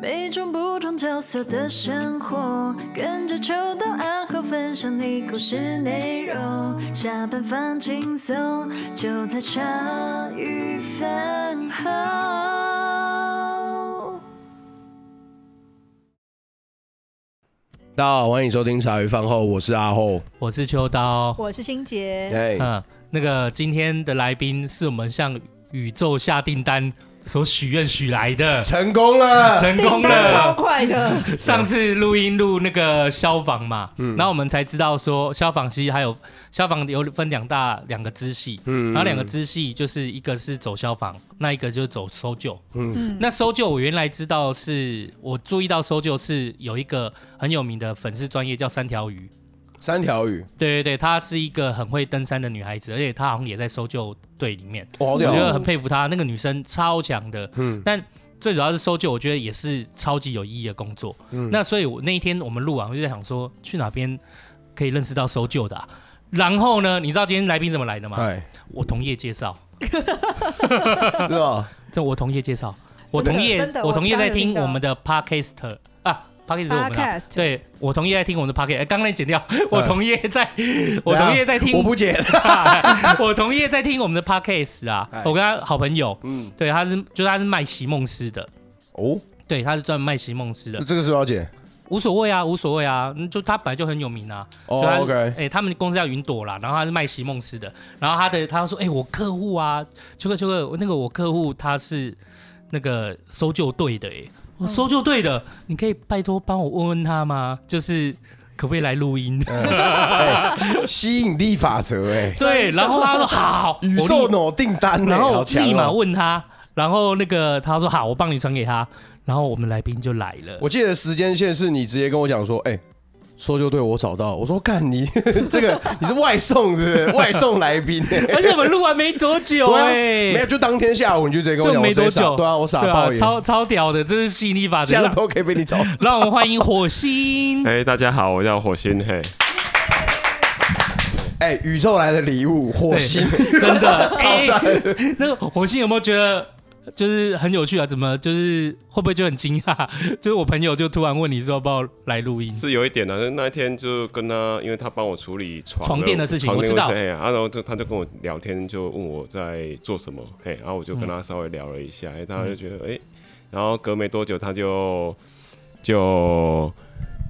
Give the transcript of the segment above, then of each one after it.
每种不同角色的生活，跟着秋刀暗号分享你故事内容。下班放轻松，就在茶余饭后。大家好，欢迎收听茶余饭后，我是阿后，我是秋刀，我是心洁。哎，嗯，那个今天的来宾是我们向宇宙下订单。所许愿许来的，成功了，成功了，超快的。上次录音录那个消防嘛，嗯，然后我们才知道说消防其实还有消防有分两大两个支系，嗯，然后两个支系就是一个是走消防，那一个就是走搜救，嗯，那搜救我原来知道是我注意到搜救是有一个很有名的粉丝专业叫三条鱼。三条鱼，对对对，她是一个很会登山的女孩子，而且她好像也在搜救队里面。哦，我觉得很佩服她，那个女生超强的。嗯，但最主要是搜救，我觉得也是超级有意义的工作。嗯，那所以我那一天我们录完，我就在想说，去哪边可以认识到搜救的啊？然后呢，你知道今天来宾怎么来的吗？哎，我同业介绍。是吧？这我同业介绍，我同业我同业在听我们的 Podcast 啊。Podcast 是我们的，对，我同意在听我们的 Podcast，哎，刚刚那剪掉，我同意在，我同意在听，我不剪，我同意在听我们的 Podcast 啊，我跟他好朋友，嗯，对，他是，就是他是卖席梦思的，哦，对，他是专门卖席梦思的，这个是不是要剪？无所谓啊，无所谓啊，就他本来就很有名啊，哦，OK，哎，他们公司叫云朵啦，然后他是卖席梦思的，然后他的他说，哎，我客户啊，秋哥秋哥，那个我客户他是那个搜救队的，哎。我搜救队的，你可以拜托帮我问问他吗？就是可不可以来录音？吸引力法则，哎，对。然后他说好，宇宙脑订单，然后立马问他，然后那个他说好，我帮你传给他，然后我们来宾就来了。我记得时间线是你直接跟我讲说，哎、欸。搜救队，我找到。我说干你 这个你是外送是不是？外送来宾，而且我们录完没多久哎、欸，没有就当天下午你就直接跟我讲，就没多久，对啊，我傻爆、啊、超超屌的，这是吸引力法则，这样都可以被你找。让我们欢迎火星。哎，大家好，我叫火星嘿。哎、欸，宇宙来的礼物，火星真的超赞、欸。那个火星有没有觉得？就是很有趣啊，怎么就是会不会就很惊讶？就是我朋友就突然问你说要不要来录音，是有一点的、啊。那一天就跟他，因为他帮我处理床床垫的事情，我知道。然后就他就跟我聊天，就问我在做什么。嘿，然后我就跟他稍微聊了一下，哎、嗯，他就觉得哎、欸，然后隔没多久他就就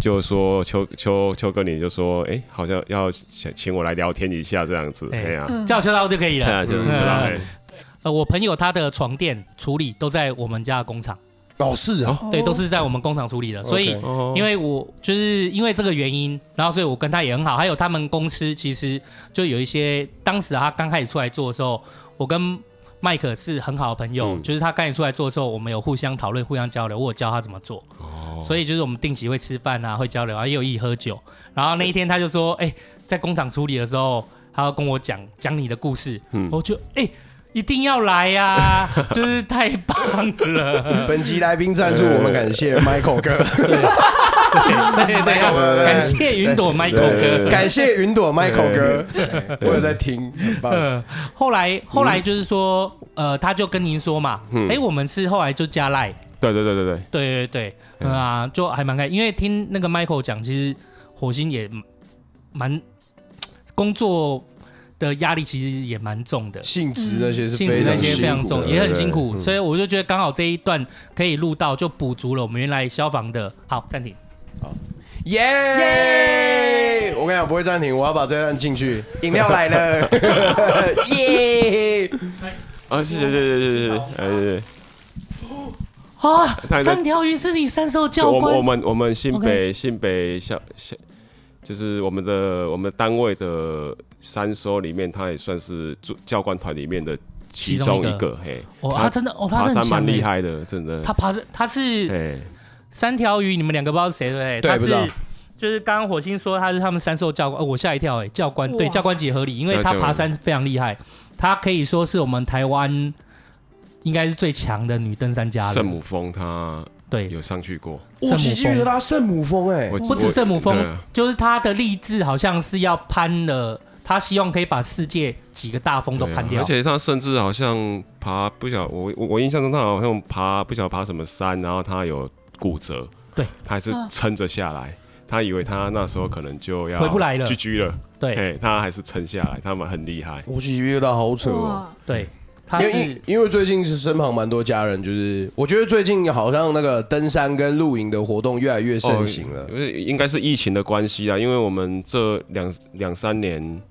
就说秋秋秋哥，你就说哎、欸，好像要想请我来聊天一下这样子。哎呀、啊，叫秋刀就可以了。对 就是秋刀。嗯呃，我朋友他的床垫处理都在我们家的工厂。哦，是啊，对，都是在我们工厂处理的。所以，因为我就是因为这个原因，然后所以我跟他也很好。还有他们公司其实就有一些，当时他刚开始出来做的时候，我跟麦克是很好的朋友。就是他刚开始出来做的时候，我们有互相讨论、互相交流，我有教他怎么做。哦。所以就是我们定期会吃饭啊，会交流啊，也有一起喝酒。然后那一天他就说：“哎，在工厂处理的时候，他要跟我讲讲你的故事。”嗯，我就哎。一定要来呀、啊！就是太棒了。本集来宾赞助，我们感谢 Michael 哥。对对对，感谢云朵 Michael 哥，感谢云朵 Michael 哥。我有在听，很棒。后来后来就是说，呃，他就跟您说嘛，哎、欸，我们是后来就加赖。对对对对对对对对，嗯啊，就还蛮开，因为听那个 Michael 讲，其实火星也蛮工作。的压力其实也蛮重的，性质那些是性质那些非常重，也很辛苦，所以我就觉得刚好这一段可以录到，就补足了我们原来消防的。好，暂停。好，耶耶！我跟你讲不会暂停，我要把这段进去。饮料来了，耶！啊，谢谢谢谢谢谢，哎谢谢。啊，三条鱼是你三兽教官？我们我们新北新北小小。就是我们的我们单位的三艘里面，他也算是教官团里面的其中一个。嘿，哦，他真的哦，他爬山蛮厉害的，真的。他爬山，他是三条鱼，你们两个不知道是谁对不对？对，不知道。就是刚刚火星说他是他们三艘教官，哦，我吓一跳哎，教官对教官级合理，因为他爬山非常厉害，他可以说是我们台湾应该是最强的女登山家。圣母峰，他。对，有上去过。我记得他圣母峰，哎，不止圣母峰，就是他的励志好像是要攀了，他希望可以把世界几个大峰都攀掉。而且他甚至好像爬不晓，我我我印象中他好像爬不晓爬什么山，然后他有骨折，对，他还是撑着下来。他以为他那时候可能就要回不来了，GG 了，对，他还是撑下来，他们很厉害。我其实遇到好扯哦，对，他是因为因为最近是身旁蛮多家人，就是我觉得最近好像那个登山跟露营的活动越来越盛行了，因为应该是疫情的关系啊，因为我们这两两三年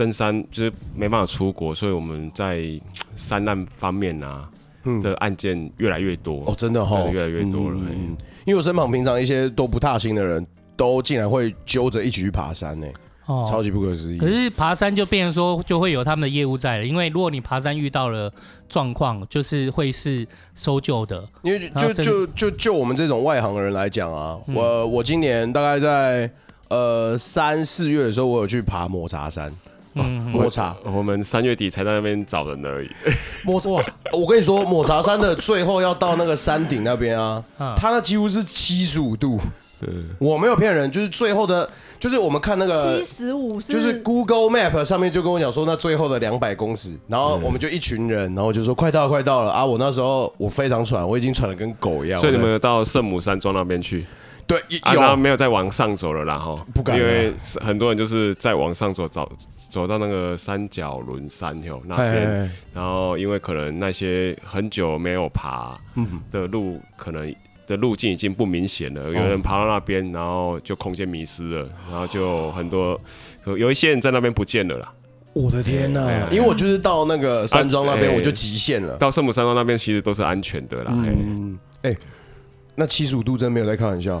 登山就是没办法出国，所以我们在山难方面啊。的案件越来越多哦，真的哈，越来越多了。嗯，因为我身旁平常一些都不踏青的人，都竟然会揪着一起去爬山呢，哦，超级不可思议。可是爬山就变成说，就会有他们的业务在了，因为如果你爬山遇到了状况，就是会是搜救的。因为就就就就我们这种外行的人来讲啊，我我今年大概在呃三四月的时候，我有去爬抹茶山。嗯，抹茶，我们三月底才在那边找人而已。抹茶，我跟你说，抹茶山的最后要到那个山顶那边啊，它那几乎是七十五度。我没有骗人，就是最后的，就是我们看那个七十五，就是 Google Map 上面就跟我讲说，那最后的两百公尺，然后我们就一群人，然后就说快到了，快到了啊！我那时候我非常喘，我已经喘得跟狗一样。所以你们有到圣母山庄那边去？对，有、啊、没有再往上走了啦？哈，不敢，因为很多人就是再往上走，走走到那个三角轮山丘那边，然后因为可能那些很久没有爬的路，可能的路径已经不明显了，有人爬到那边，然后就空间迷失了，然后就很多有一些人在那边不见了啦。我的天呐！因为我就是到那个山庄那边，我就极限了。到圣母山庄那边其实都是安全的啦。嗯，哎，那七十五度真没有在开玩笑。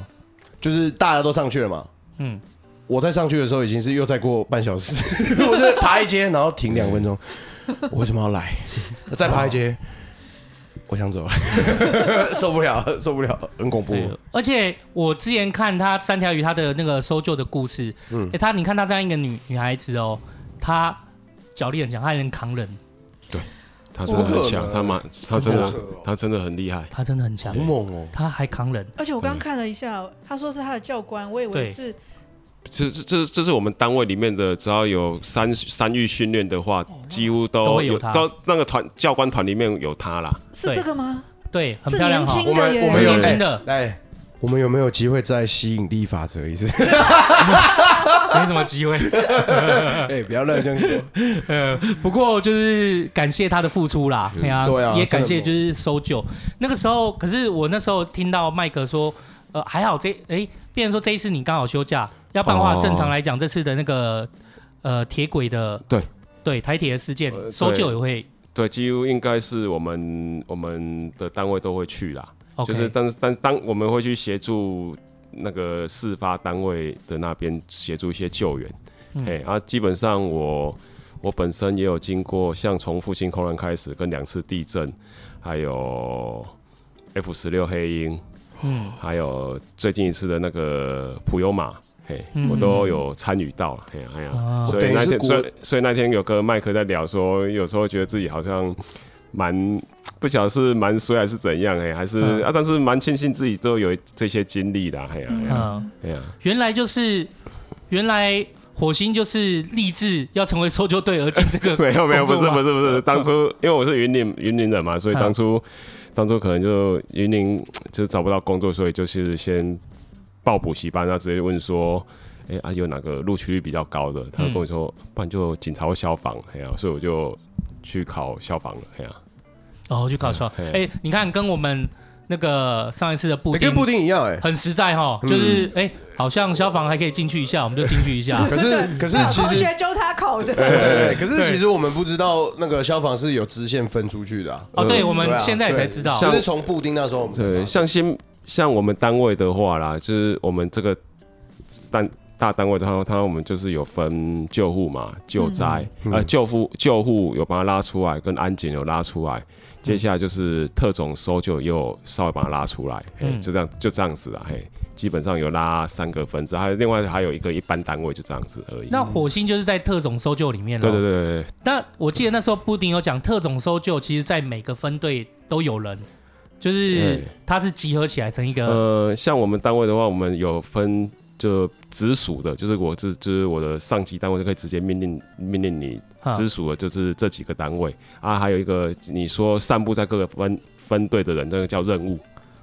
就是大家都上去了嘛，嗯，我在上去的时候已经是又再过半小时，我就爬一阶，然后停两分钟，我为什么要来？再爬一阶，我想走了，受不了，受不了，很恐怖。而且我之前看他三条鱼他的那个搜救的故事，嗯，哎，他你看他这样一个女女孩子哦，她脚力很强，她还能扛人，对。他真的很强，他蛮，他真的，他真的很厉害，他真的很强，好猛哦！他还扛人，而且我刚刚看了一下，他说是他的教官，我以为是，这这这这是我们单位里面的，只要有三三域训练的话，几乎都有他，都那个团教官团里面有他啦。是这个吗？对，很漂亮，我们我们有年轻的，哎。我们有没有机会再吸引力法则一次？没什么机会。哎、欸，不要乱这样说。呃，不过就是感谢他的付出啦。对啊，对啊，也感谢就是搜救。那个时候，可是我那时候听到麦克说，呃，还好这哎，变成说这一次你刚好休假，要不然的话，正常来讲这次的那个呃铁轨的对对台铁的事件，搜救也会对，几乎应该是我们我们的单位都会去啦。就是，但是，但当我们会去协助那个事发单位的那边协助一些救援，哎、嗯，啊，基本上我我本身也有经过，像从复兴空难开始，跟两次地震，还有 F 十六黑鹰，嗯，还有最近一次的那个普悠玛，嘿，嗯、我都有参与到，哎呀，哎呀，啊、所以那天，所以所以那天有跟麦克在聊说，有时候觉得自己好像蛮。不晓得是蛮衰还是怎样哎、欸，还是、嗯、啊，但是蛮庆幸自己都有这些经历的，哎呀，哎呀，原来就是原来火星就是立志要成为搜救队而进这个，没有没有，不是不是不是，当初因为我是云林云林人嘛，所以当初、嗯、当初可能就云林就是找不到工作，所以就是先报补习班，然后直接问说，哎、欸、啊有哪个录取率比较高的？他跟我说，嗯、不然就警察或消防，哎呀，所以我就去考消防了，哎呀。哦，去考错。哎，你看，跟我们那个上一次的布丁，跟布丁一样，哎，很实在哈。就是，哎，好像消防还可以进去一下，我们就进去一下。可是，可是其实同学教他考的。对，可是其实我们不知道那个消防是有支线分出去的。哦，对，我们现在才知道。就是从布丁那时候，对，像新像我们单位的话啦，就是我们这个单大单位的话，它我们就是有分救护嘛、救灾，呃，救护救护有把它拉出来，跟安检有拉出来。接下来就是特种搜救，又稍微把它拉出来，嗯，就这样就这样子了，嘿，基本上有拉三个分支，还有另外还有一个一般单位，就这样子而已。那火星就是在特种搜救里面了。对对对对。那我记得那时候布丁有讲，特种搜救其实在每个分队都有人，就是它是集合起来成一个。呃，像我们单位的话，我们有分。就直属的，就是我这就是我的上级单位，就可以直接命令命令你直属的，就是这几个单位。啊，还有一个你说散布在各个分分队的人，那个叫任务，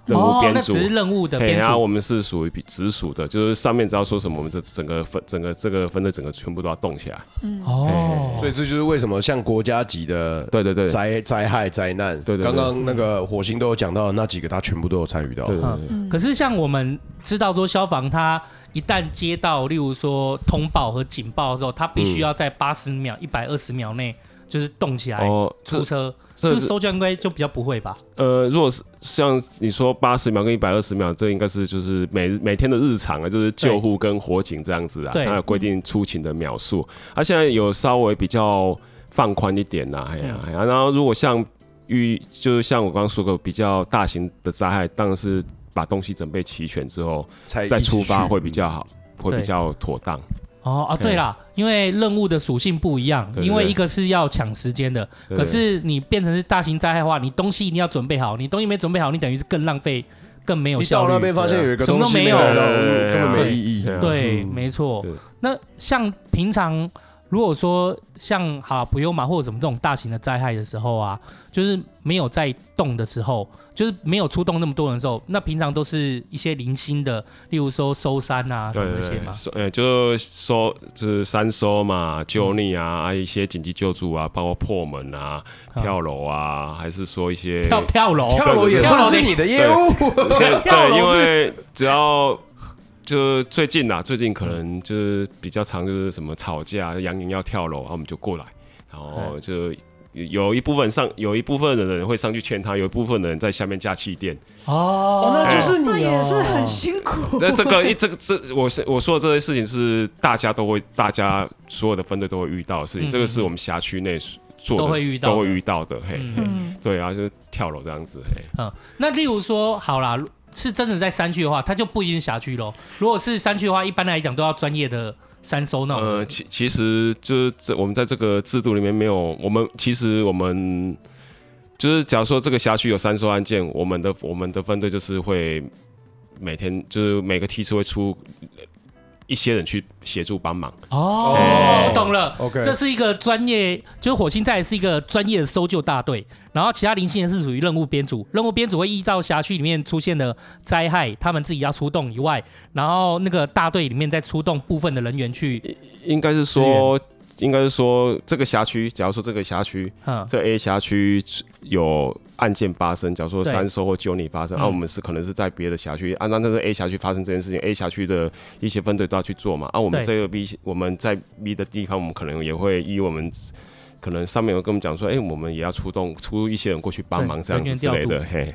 任务编组，那只是任务的编组。然后我们是属于直属的，就是上面只要说什么，我们这整个分整个这个分队整个全部都要动起来。嗯哦，所以这就是为什么像国家级的对对对灾灾害灾难，对对，刚刚那个火星都有讲到那几个，他全部都有参与到。对对对。可是像我们知道说消防，他一旦接到例如说通报和警报的时候，他必须要在八十秒、一百二十秒内。就是动起来哦出车，是不是搜救应该就比较不会吧？呃，如果是像你说八十秒跟一百二十秒，这应该是就是每每天的日常啊，就是救护跟火警这样子啊，它有规定出勤的秒数。它现在有稍微比较放宽一点呐，哎呀，然后如果像遇就是像我刚刚说过比较大型的灾害，当然是把东西准备齐全之后再出发会比较好，会比较妥当。哦啊，对啦，因为任务的属性不一样，因为一个是要抢时间的，可是你变成是大型灾害的话，你东西一定要准备好，你东西没准备好，你等于是更浪费，更没有效率。你到那边发现有一个东西没有，根本没意义。对，没错。那像平常。如果说像哈普悠玛或者什么这种大型的灾害的时候啊，就是没有在动的时候，就是没有出动那么多人的时候，那平常都是一些零星的，例如说收山啊什么那些嘛，呃，就搜就是山收嘛，救溺啊，啊一些紧急救助啊，包括破门啊、跳楼啊，还是说一些跳跳楼，跳楼也算是你的业务，对，因为只要。就最近呐，最近可能就是比较常，就是什么吵架，杨颖要跳楼，然后我们就过来，然后就有一部分上，有一部分的人会上去劝他，有一部分的人在下面架气垫。哦，那就是你也是很辛苦。那这个一这个这，我是我说的这些事情是大家都会，大家所有的分队都会遇到的事情。这个是我们辖区内做的都会遇到，都会遇到的。嘿，对啊，就是跳楼这样子。嘿，嗯，那例如说，好啦。是真的在山区的话，它就不一定辖区喽。如果是山区的话，一般来讲都要专业的三搜那种。呃，其其实就是这我们在这个制度里面没有，我们其实我们就是假如说这个辖区有三搜案件，我们的我们的分队就是会每天就是每个梯次会出。一些人去协助帮忙哦，欸、懂了。OK，这是一个专业，就是火星站是一个专业的搜救大队，然后其他零星人是属于任务编组。任务编组会依照辖区里面出现的灾害，他们自己要出动以外，然后那个大队里面再出动部分的人员去。应该是说。应该是说，这个辖区，假如说这个辖区，这 A 辖区有案件发生，假如说三搜或九里发生，啊，我们是可能是在别的辖区，按照那个 A 辖区发生这件事情，A 辖区的一些分队都要去做嘛，啊，我们这个 B，我们在 B 的地方，我们可能也会依我们可能上面有跟我们讲说，哎，我们也要出动出一些人过去帮忙这样子之类的，嘿，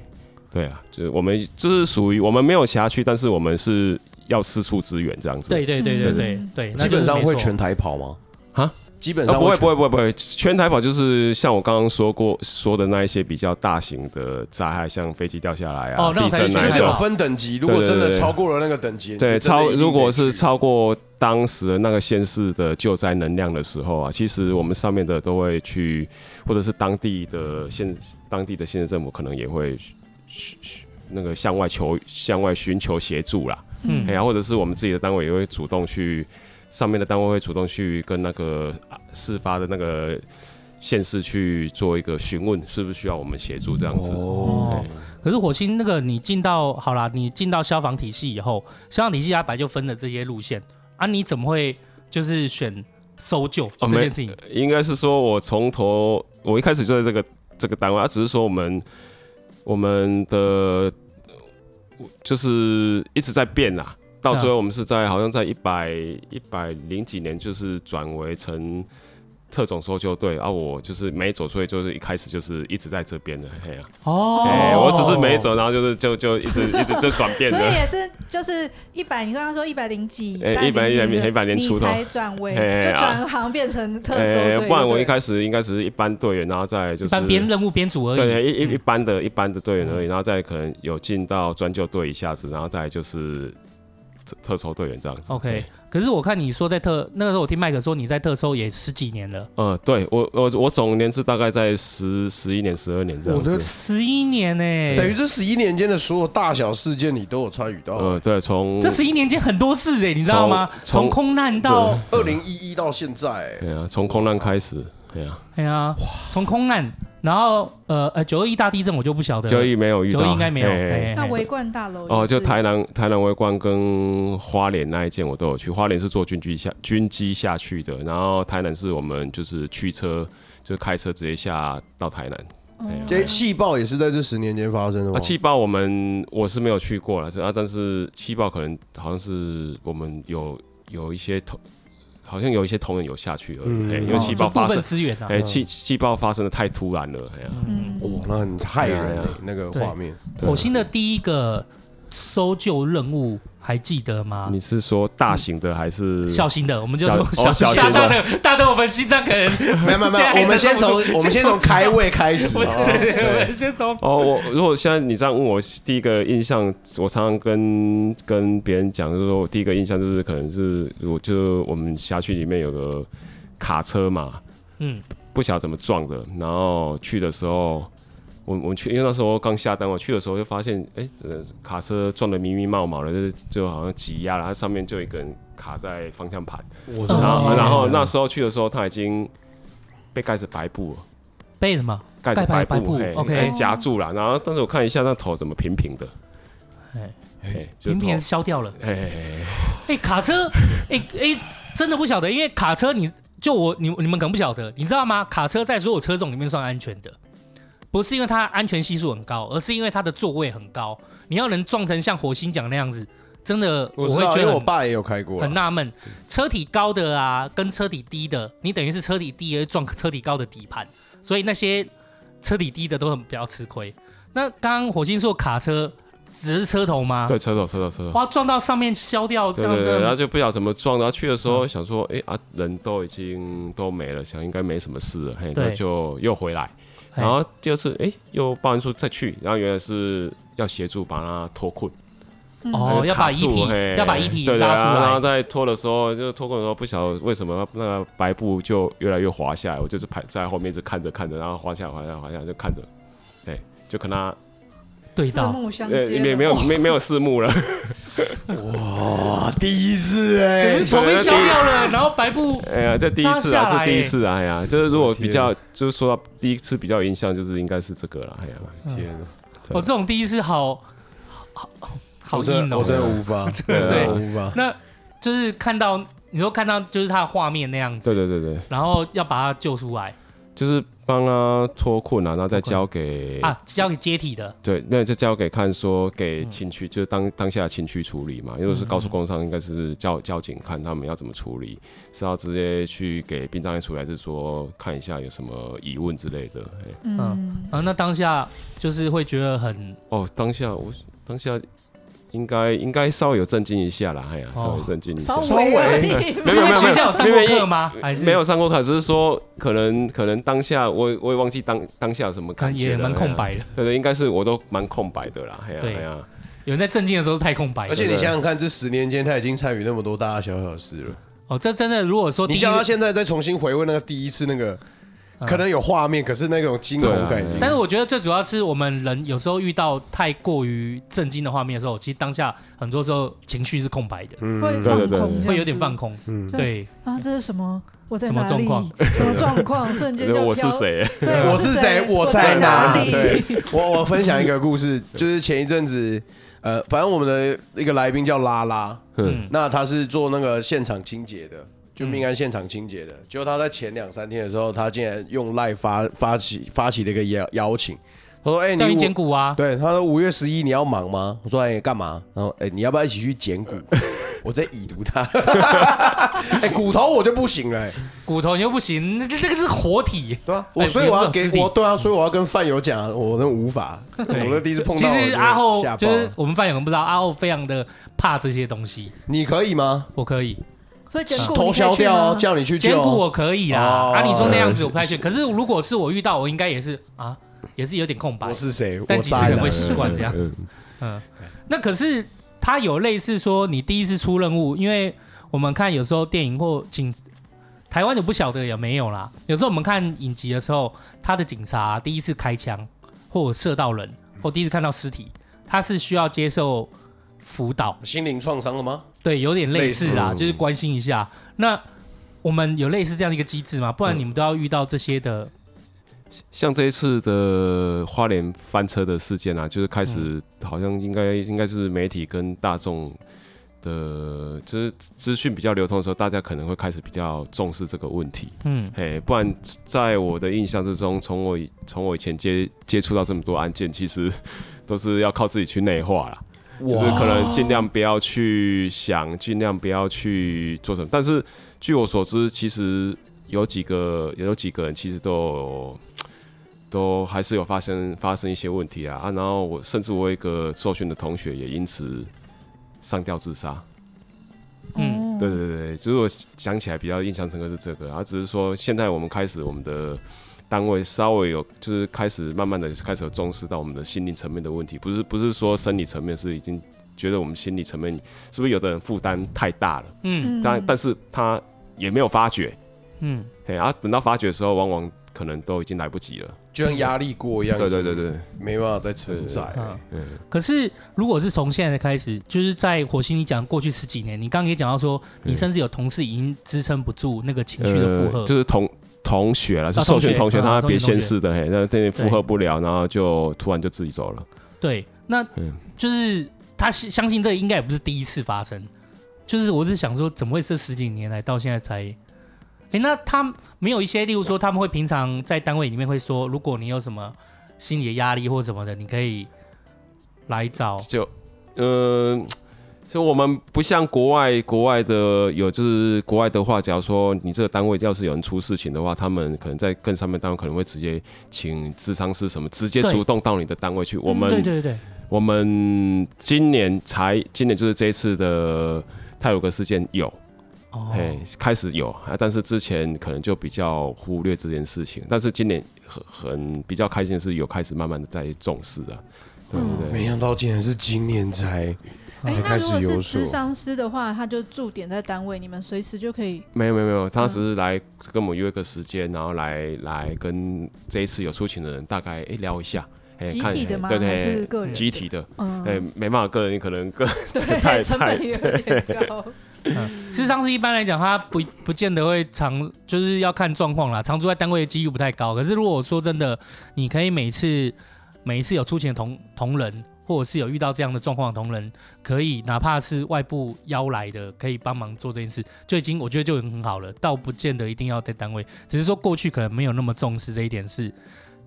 对啊，就是我们就是属于我们没有辖区，但是我们是要四处支援这样子，对对对对对对，基本上会全台跑吗？啊，基本上不会不会不会不会，全台跑就是像我刚刚说过说的那一些比较大型的灾害，像飞机掉下来啊，地震就是有分等级。如果真的超过了那个等级，对超如果是超过当时的那个县市的救灾能量的时候啊，其实我们上面的都会去，或者是当地的县当地的县政府可能也会那个向外求向外寻求协助啦，嗯，然后或者是我们自己的单位也会主动去。上面的单位会主动去跟那个事发的那个县市去做一个询问，是不是需要我们协助这样子？哦。可是火星那个你进到好啦，你进到消防体系以后，消防体系它本来就分了这些路线啊，你怎么会就是选搜救这件事情？哦、应该是说我从头我一开始就在这个这个单位，啊，只是说我们我们的就是一直在变啦。到最后，我们是在好像在一百一百零几年，就是转为成特种搜救队，而、啊、我就是没走，所以就是一开始就是一直在这边的，嘿呀、啊。哦。哎，我只是没走，然后就是就就一直一直就转变的。所以也是就是一百，你刚刚说一百零几，哎，一百一百一百年出头才转为，就转行变成特搜队。不然我一开始应该只是一般队员，然后再就是编任务编组而已。对，一一一般的一般的队员而已，然后再可能有进到专救队一下子，然后再就是。特搜队员这样子。OK，可是我看你说在特那个时候，我听麦克说你在特搜也十几年了。嗯，对我我我总年资大概在十十一年、十二年这样子。十一年呢、欸？等于这十一年间的所有大小事件你都有参与到。嗯，对，从这十一年间很多事哎、欸，你知道吗？从空难到二零一一到现在、欸。对啊，从空难开始。对啊，哎呀，从空难，然后呃呃九二一大地震我就不晓得，九二一没有遇到，九二一应该没有。那维冠大楼哦，就台南台南维冠跟花莲那一件我都有去，花莲是坐军机下军机下去的，然后台南是我们就是驱车就开车直接下到台南。这些气爆也是在这十年间发生的吗？气爆我们我是没有去过了，啊，但是气爆可能好像是我们有有一些同，好像有一些同仁有下去而已，因为气爆发生资源啊，哎，气气爆发生的太突然了，哎呀，哇，那很害人那个画面。火星的第一个搜救任务。还记得吗？你是说大型的还是小型的？我们就从小型的，大的，大的我们心脏可能没有没有没有。我们先从我们先从开胃开始。对 对对，先从哦，我如果现在你这样问我，第一个印象，我常常跟跟别人讲，就是说我第一个印象就是可能是我就我们辖区里面有个卡车嘛，嗯，不晓得怎么撞的，然后去的时候。我我去，因为那时候刚下单，我去的时候就发现，哎、欸，卡车撞得密密麻麻的，就就好像挤压了，它上面就有一个人卡在方向盘，然后然后那时候去的时候，他已经被盖着白布了，被什么？盖着白布，，OK，夹住了。然后但是我看一下那头怎么平平的，哎哎，平平消掉了，哎 哎，卡车，哎哎，真的不晓得，因为卡车你，你就我你你们可能不晓得，你知道吗？卡车在所有车种里面算安全的。不是因为它安全系数很高，而是因为它的座位很高。你要能撞成像火星讲那样子，真的我会觉得我爸也有开过，很纳闷。车体高的啊，跟车体低的，你等于是车体低而撞车体高的底盘，所以那些车体低的都很比较吃亏。那刚刚火星说卡车只是车头吗？对，车头，车头，车头。哇，撞到上面消掉，这样子，然后就不晓得怎么撞。然后去的时候想说，哎、嗯欸、啊，人都已经都没了，想应该没什么事了，嘿，那就又回来。然后第二次，哎、欸，又报完数再去，然后原来是要协助把它脱困，哦，要把遗体要把遗体拉出来，然后在脱的时候，就脱困的时候不晓得为什么那个白布就越来越滑下来，我就是排在后面一直看着看着，然后滑下来滑下来滑下来就看着，对，就看他对到，对，没没有没没有四目了。哇，第一次哎，头被削掉了，然后白布，哎呀，这第一次啊，这第一次啊，哎呀，就是如果比较，就是说到第一次比较有印象，就是应该是这个了，哎呀，天哪，我这种第一次好好好硬哦，我真的无法，对，无法，那就是看到你说看到就是他的画面那样子，对对对对，然后要把他救出来。就是帮他脱困啊，然后再交给啊，交给接体的。对，那就交给看说给情区，就是当当下情区处理嘛。因为是高速公路上，应该是交交警看他们要怎么处理，是要直接去给殡葬业处理，还是说看一下有什么疑问之类的？嗯啊，那当下就是会觉得很哦，当下我当下。应该应该稍微有震惊一下啦，哎呀，稍微震惊一下。稍微，没有没有没有，学校有上过课吗？没有上过课，只是说可能可能当下我我也忘记当当下有什么感觉，也蛮空白的。对对，应该是我都蛮空白的啦，哎呀哎呀。有人在震惊的时候太空白，而且你想想看，这十年间他已经参与那么多大大小小的事了。哦，这真的，如果说你想他现在再重新回味那个第一次那个。可能有画面，可是那种惊恐感。但是我觉得最主要是我们人有时候遇到太过于震惊的画面的时候，其实当下很多时候情绪是空白的，会放空，会有点放空。嗯，对。啊，这是什么？我在什么状况？什么状况？瞬间就 我是谁？对，我是谁？我在哪里？对，我我分享一个故事，就是前一阵子，呃，反正我们的一个来宾叫拉拉，嗯，那他是做那个现场清洁的。就命案现场清洁的，结果他在前两三天的时候，他竟然用赖发发起发起了一个邀邀请，他说：“哎、欸，你捡骨啊？”对，他说：“五月十一你要忙吗？”我说：“哎、欸，干嘛？”然后：“哎、欸，你要不要一起去捡骨？” 我在已读他，哎、欸，骨头我就不行了、欸，骨头你又不行，那这个是活体，对啊，我所以我要给我对啊，所以我要跟范友讲，我那无法，对我的第一次碰到。其实阿后就是我们范友可能不知道，阿后非常的怕这些东西。你可以吗？我可以。所以捡骨头削掉，叫你去捡骨，我可以啦。啊，你说那样子我不太去。可是如果是我遇到，我应该也是啊，也是有点空白。我是谁？但其实很会习惯这样。嗯，那可是他有类似说，你第一次出任务，因为我们看有时候电影或警，台湾就不晓得有没有啦。有时候我们看影集的时候，他的警察第一次开枪或射到人，或第一次看到尸体，他是需要接受辅导。心灵创伤了吗？对，有点类似啦，似就是关心一下。那我们有类似这样的一个机制吗？不然你们都要遇到这些的。像这一次的花莲翻车的事件啊，就是开始好像应该应该是媒体跟大众的，就是资讯比较流通的时候，大家可能会开始比较重视这个问题。嗯，哎，不然在我的印象之中，从我从我以前接接触到这么多案件，其实都是要靠自己去内化啦，就是可能尽量不要去想，尽量不要去做什么。但是据我所知，其实有几个有几个人其实都有。都还是有发生发生一些问题啊啊！然后我甚至我一个受训的同学也因此上吊自杀。嗯，对对对，只是我想起来比较印象深刻是这个啊，只是说现在我们开始我们的单位稍微有就是开始慢慢的开始有重视到我们的心理层面的问题，不是不是说生理层面，是已经觉得我们心理层面是不是有的人负担太大了？嗯，但但是他也没有发觉。嗯，哎啊，等到发觉的时候，往往可能都已经来不及了。就像压力锅一样，对对对对，没办法再承载。嗯，可是如果是从现在开始，就是在火星，你讲过去十几年，你刚刚也讲到说，你甚至有同事已经支撑不住那个情绪的负荷，就是同同学了，是受训同学，他别县市的，嘿，那对负荷不了，然后就突然就自己走了。对，那就是他相信这应该也不是第一次发生，就是我是想说，怎么会这十几年来到现在才？哎，那他没有一些，例如说，他们会平常在单位里面会说，如果你有什么心理的压力或什么的，你可以来找。就，嗯、呃，所以我们不像国外，国外的有就是国外的话，假如说你这个单位要是有人出事情的话，他们可能在更上面单位可能会直接请智商师什么，直接主动到你的单位去。我们对对对，我们今年才今年就是这一次的泰鲁格事件有。哎，开始有啊，但是之前可能就比较忽略这件事情。但是今年很很比较开心的是，有开始慢慢的在重视了，对不对？没想到竟然是今年才才开始有所。咨商师的话，他就驻点在单位，你们随时就可以。没有没有没有，他只是来跟我们约个时间，然后来来跟这一次有出勤的人大概哎聊一下。集体的吗？对对，是个人？集体的。嗯。哎，没办法，个人可能个人 太成本有点高。嗯，咨商师一般来讲，他不不见得会常，就是要看状况啦。常住在单位的几率不太高。可是如果说真的，你可以每次每一次有出勤的同同仁，或者是有遇到这样的状况的同仁，可以哪怕是外部邀来的，可以帮忙做这件事，就已经我觉得就已经很好了。倒不见得一定要在单位，只是说过去可能没有那么重视这一点，是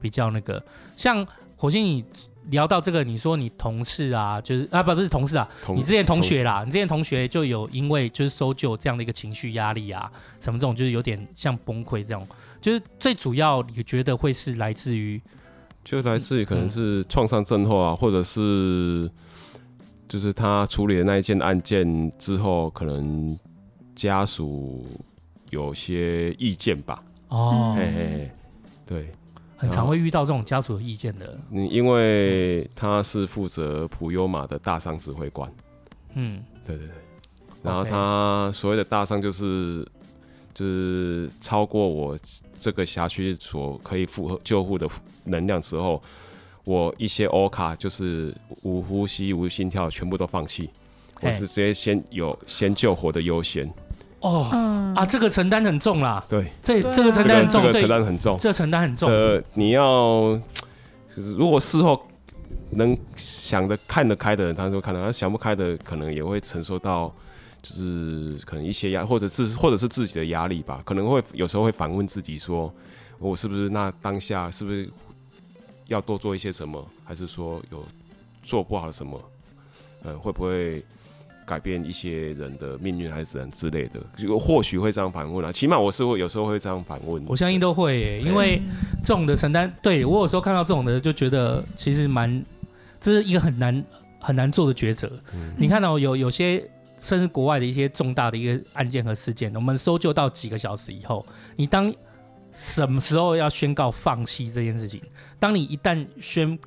比较那个。像火星你。聊到这个，你说你同事啊，就是啊不不是同事啊，你之前同学啦，你之前同学就有因为就是搜救这样的一个情绪压力啊，什么这种就是有点像崩溃这种，就是最主要你觉得会是来自于，就来自于可能是创伤症候啊，嗯、或者是就是他处理的那一件案件之后，可能家属有些意见吧。哦，嘿嘿嘿，对。很常会遇到这种家属有意见的，嗯，因为他是负责普悠玛的大伤指挥官，嗯，对对对，然后他所谓的大伤就是就是超过我这个辖区所可以负荷救护的能量之后，我一些 O 卡就是无呼吸、无心跳，全部都放弃，我是直接先有先救活的优先。哦，嗯、啊，这个承担很重啦。对，这这个承担很重，这个承担很重，这个承担很重。呃，你要就是如果事后能想得看得开的人，他就看到；他想不开的，可能也会承受到，就是可能一些压，或者是或者是自己的压力吧。可能会有时候会反问自己说：我是不是那当下是不是要多做一些什么？还是说有做不好什么？呃，会不会？改变一些人的命运还是怎样之类的，就或许会这样反问啊。起码我是会有时候会这样反问。我相信都会、耶，因为这种的承担，对我有时候看到这种的，就觉得其实蛮，这是一个很难很难做的抉择。嗯、你看到、喔、有有些甚至国外的一些重大的一个案件和事件，我们搜救到几个小时以后，你当什么时候要宣告放弃这件事情？当你一旦宣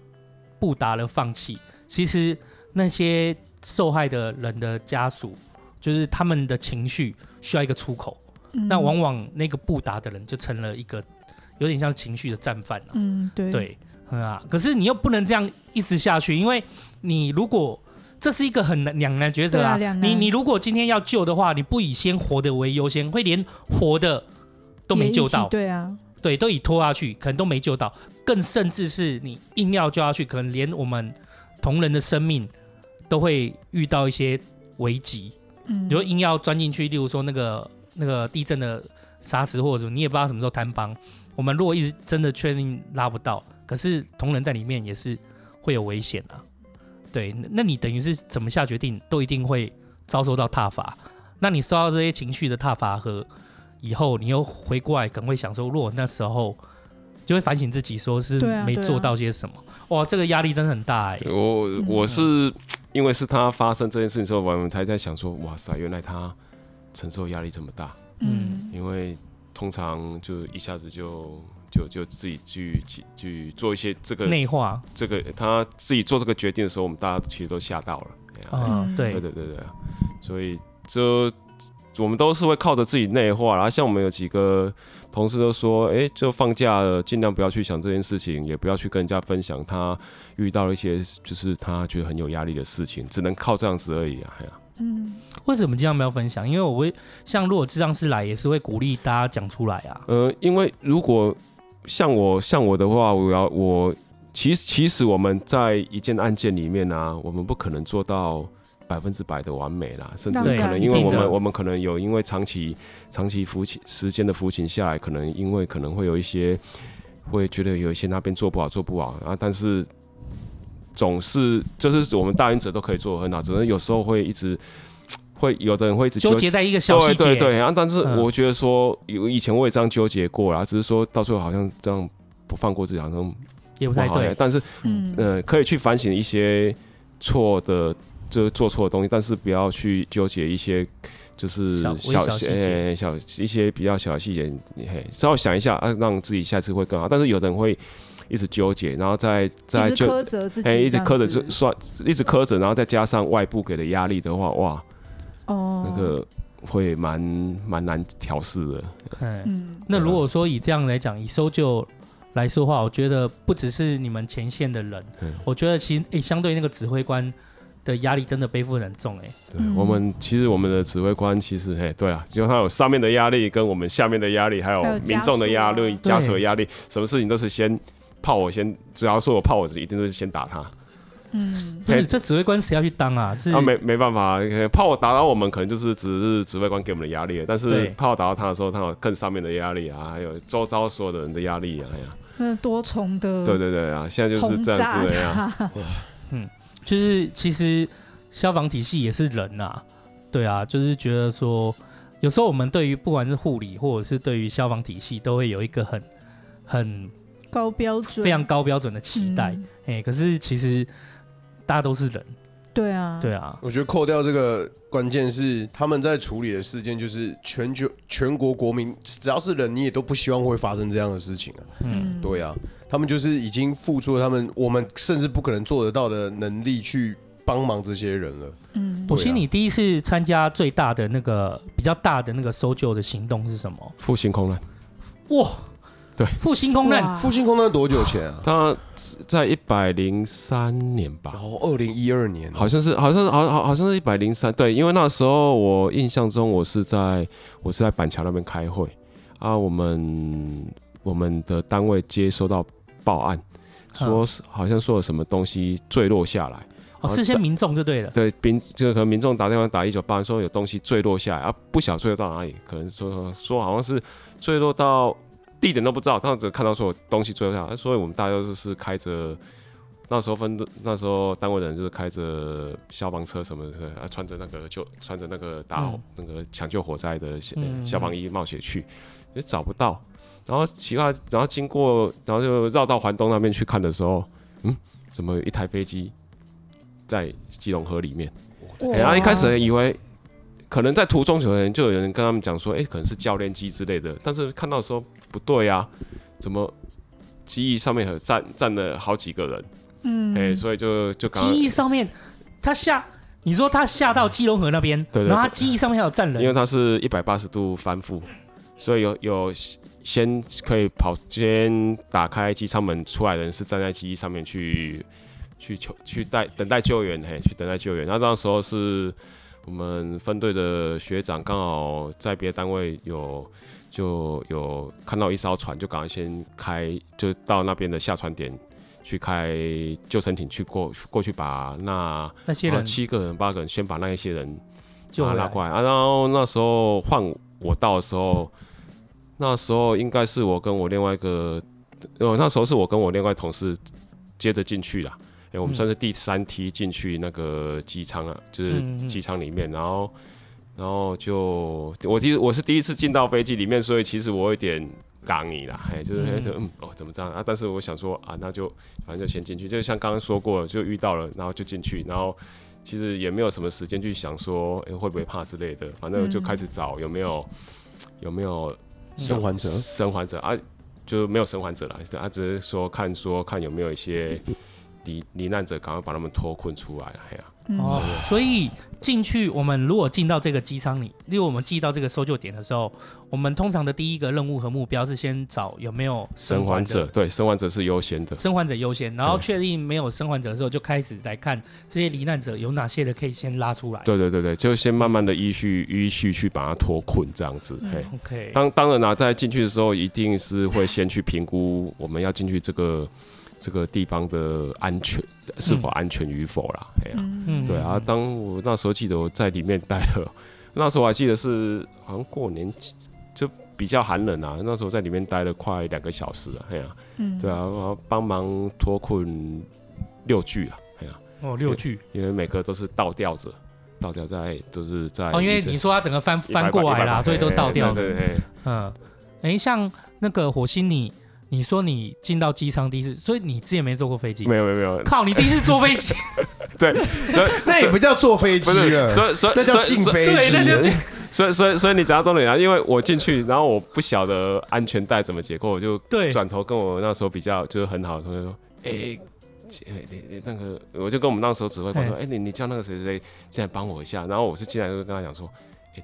布达了放弃，其实。那些受害的人的家属，就是他们的情绪需要一个出口，那、嗯、往往那个不达的人就成了一个有点像情绪的战犯了。嗯，对对，嗯啊，可是你又不能这样一直下去，因为你如果这是一个很难两难抉择啊。啊你你如果今天要救的话，你不以先活的为优先，会连活的都没救到。对啊，对，都已拖下去，可能都没救到。更甚至是你硬要救下去，可能连我们同仁的生命都会遇到一些危机。嗯，如果硬要钻进去，例如说那个那个地震的沙石或者什么，你也不知道什么时候坍崩。我们如果一直真的确定拉不到，可是同仁在里面也是会有危险啊。对，那你等于是怎么下决定，都一定会遭受到踏伐。那你受到这些情绪的踏伐和以后，你又回过来，可能会想说，如果那时候就会反省自己，说是没做到些什么。啊啊、哇，这个压力真的很大哎、欸。我我是因为是他发生这件事情之后，我们才在想说，哇塞，原来他承受压力这么大。嗯，因为通常就一下子就。就就自己去去去做一些这个内化，这个他自己做这个决定的时候，我们大家其实都吓到了。嗯，对对对对对，所以就我们都是会靠着自己内化。然后像我们有几个同事都说，哎，就放假了，尽量不要去想这件事情，也不要去跟人家分享他遇到了一些就是他觉得很有压力的事情，只能靠这样子而已啊。嗯，为什么尽量没有分享？因为我会像如果咨商师来，也是会鼓励大家讲出来啊。呃，因为如果像我像我的话，我要我其实其实我们在一件案件里面呢、啊，我们不可能做到百分之百的完美啦，甚至可能因为我们我们可能有因为长期长期服刑时间的服刑下来，可能因为可能会有一些会觉得有一些那边做不好做不好啊，但是总是就是我们大原则都可以做得很好，只是有时候会一直。会有的人会一直纠结在一个小细节，对对对，然后但是我觉得说，有以前我也这样纠结过啦，只是说到最后好像这样不放过自己，好像也不太对。但是，嗯，呃，可以去反省一些错的，就是做错的东西，但是不要去纠结一些就是小小呃小一些比较小的细节，嘿，稍微想一下啊，让自己下次会更好。但是有的人会一直纠结，然后再再就哎一直苛责就算一直苛责，然后再加上外部给的压力的话，哇。哦，那个会蛮蛮难调试的。嗯，那如果说以这样来讲，以搜救来说的话，我觉得不只是你们前线的人，嗯、我觉得其实诶、欸，相对那个指挥官的压力真的背负很重诶。对，我们其实我们的指挥官其实嘿，对啊，就他有上面的压力，跟我们下面的压力，还有民众的压力、家属的压力，什么事情都是先炮我先，只要说我炮我，一定是先打他。嗯，不是，这指挥官谁要去当啊？是啊，没没办法，怕我打扰我们，可能就是只是指挥官给我们的压力。但是怕我打扰他的时候，他有更上面的压力啊，还有周遭所有的人的压力啊，哎呀，那多重的，对对对啊，现在就是这样子的呀。嗯，就是其实消防体系也是人呐，对啊，就是觉得说，有时候我们对于不管是护理或者是对于消防体系，都会有一个很很高标准、非常高标准的期待。哎，可是其实。大家都是人，对啊，对啊。我觉得扣掉这个关键是他们在处理的事件，就是全球全国国民只要是人，你也都不希望会发生这样的事情啊。嗯，对啊，他们就是已经付出了他们我们甚至不可能做得到的能力去帮忙这些人了。嗯，我心里第一次参加最大的那个比较大的那个搜救的行动是什么？复兴空难。哇！对，复兴空难，复兴空难多久前啊？他在一百零三年吧。哦，二零一二年，好像是，好像是，好好好像是一百零三。对，因为那时候我印象中，我是在我是在板桥那边开会啊。我们我们的单位接收到报案，说是好像说有什么东西坠落下来。哦，事先民众就对了。对，民这个可能民众打电话打一九八，说有东西坠落下来啊，不晓得坠落到哪里，可能说说好像是坠落到。地点都不知道，他只看到说有东西坠落下来，所以我们大家都是开着那时候分那时候单位的人就是开着消防车什么的，啊，穿着那个救穿着那个打、嗯、那个抢救火灾的消防衣冒险去，也找不到。然后奇怪，然后经过，然后就绕到环东那边去看的时候，嗯，怎么有一台飞机在基隆河里面？然后一开始以为。可能在途中有人就有人跟他们讲说，哎、欸，可能是教练机之类的。但是看到说不对啊，怎么机翼上面有站站了好几个人？嗯，哎、欸，所以就就机翼上面他下，你说他下到基隆河那边，对，然后他机翼上面还有站人，因为他是一百八十度翻覆，所以有有先可以跑，先打开机舱门出来的人是站在机翼上面去去求去待等待救援，嘿，去等待救援。那那时候是我们分队的学长刚好在别的单位有就有看到一艘船，就赶快先开，就到那边的下船点去开救生艇去过过去把那那些人七个人八个人先把那一些人就拉过来啊。然后那时候换我到的时候，那时候应该是我跟我另外一个，呃，那时候是我跟我另外同事接着进去的。哎、欸，我们算是第三梯进去那个机舱啊，就是机舱里面，然后，然后就我第我是第一次进到飞机里面，所以其实我有点刚你啦，哎，就是那时候嗯哦怎么这样？啊？但是我想说啊，那就反正就先进去，就像刚刚说过了，就遇到了，然后就进去，然后其实也没有什么时间去想说哎、欸、会不会怕之类的，反正就开始找有没有有没有生还者，生还者？啊，就没有生还者了，啊，只是说看说看有没有一些。罹罹难者赶快把他们脱困出来了，哎呀、哦，所以进去，我们如果进到这个机舱里，例如我们进到这个搜救点的时候，我们通常的第一个任务和目标是先找有没有生还者，对，生还者是优先的，生还者优先，然后确定没有生还者的时候，就开始来看这些罹难者有哪些的可以先拉出来，对对对对，就先慢慢的依序依序去把它脱困这样子，嘿，OK，当当然啦、啊，在进去的时候，一定是会先去评估我们要进去这个。这个地方的安全是否安全与否啦？哎呀、对啊。当我那时候记得我在里面待了，那时候我还记得是好像过年就比较寒冷啊。那时候在里面待了快两个小时啊，哎呀，嗯、对啊，然后帮忙脱困六具啊，哎呀，哦，六具，因为每个都是倒吊着，倒吊在都是在哦，因为你说它整个翻翻过来啦，所以都倒吊的，嗯，哎，像那个火星你。你说你进到机舱第一次，所以你之前没坐过飞机？没有没有没有。靠，你第一次坐飞机？对，所以 那也不叫坐飞机了，所以所以那叫进飞机。对，那叫进。所以所以所以你讲到重点啊，因为我进去，然后我不晓得安全带怎么解扣，我就转头跟我那时候比较就是很好的同学说，哎，哎，那个我就跟我们那时候指挥官说，哎，你你叫那个谁谁进来帮我一下，然后我是进来就跟他讲说。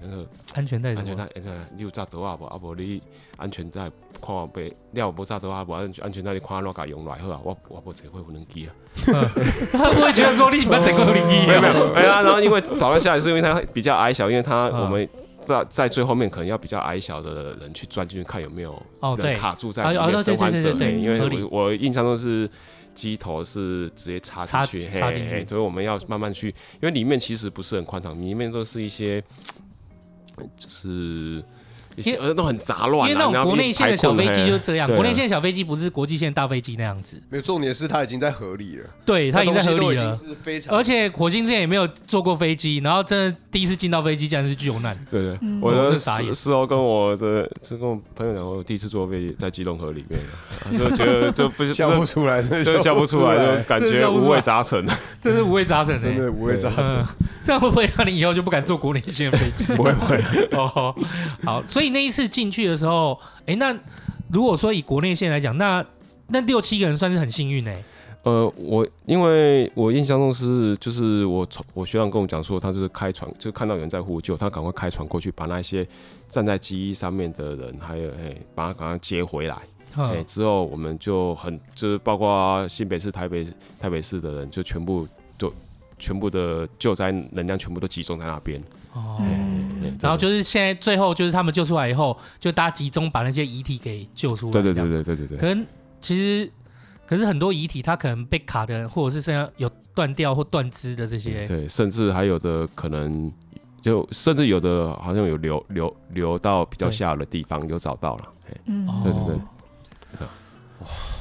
那个安全带，安全带，哎，你有扎刀啊不？啊不，你安全带看我背，你有无扎刀啊不？安安全带你看我敢用来好啊？我我不这会无能机啊。他不会觉得说你把整个无能机？没有没有，哎呀，然后因为找了下来是因为他比较矮小，因为他我们在在最后面可能要比较矮小的人去钻进去看有没有人卡住在里面生还者。因为我我印象中是机头是直接插进去，插进去，所以我们要慢慢去，因为里面其实不是很宽敞，里面都是一些。就是都很杂乱，因为那种国内线的小飞机就是这样。国内线小飞机不是国际线大飞机那样子。没有，重点是它已经在河里了。对，它已经在河里了。而且火星之前也没有坐过飞机，然后真的第一次进到飞机，竟然是救难。对对，我是傻眼。事后跟我的，是跟我朋友讲，我第一次坐飞机在基隆河里面，就觉得就不是笑不出来，就笑不出来，就感觉五味杂陈。真是五味杂陈，真的五味杂陈。这样会不会让你以后就不敢坐国内线的飞机？不会不会。哦，好，所以那一次进去的时候，哎、欸，那如果说以国内线来讲，那那六七个人算是很幸运哎、欸。呃，我因为我印象中是，就是我我学长跟我讲说，他就是开船，就看到有人在呼救，他赶快开船过去，把那些站在机翼上面的人，还有哎，把他赶快接回来。哎呵，之后我们就很就是包括新北市、台北台北市的人，就全部都全部的救灾能量全部都集中在那边。哦，然后就是现在最后就是他们救出来以后，就大家集中把那些遗体给救出来。对对对对对对对。可能其实，可是很多遗体它可能被卡的，或者是身上有断掉或断肢的这些。对，甚至还有的可能，就甚至有的好像有流流流到比较下的地方，有找到了。嗯，对对对。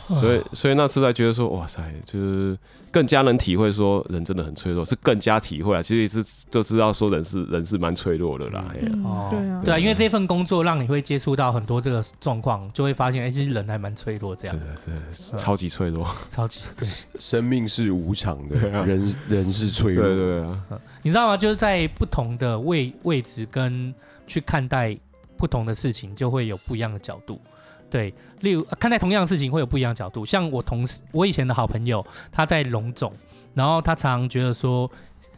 哇。所以，所以那次才觉得说，哇塞，就是更加能体会说人真的很脆弱，是更加体会啊。其实也是就知道说人是人是蛮脆弱的啦。哦，对啊，对啊，因为这份工作让你会接触到很多这个状况，就会发现，哎，其实人还蛮脆弱，这样。对对对，超级脆弱，超级对。生命是无常的，人人是脆弱。对对啊，你知道吗？就是在不同的位位置跟去看待不同的事情，就会有不一样的角度。对，例如看待同样的事情会有不一样的角度。像我同事，我以前的好朋友，他在龙总，然后他常常觉得说，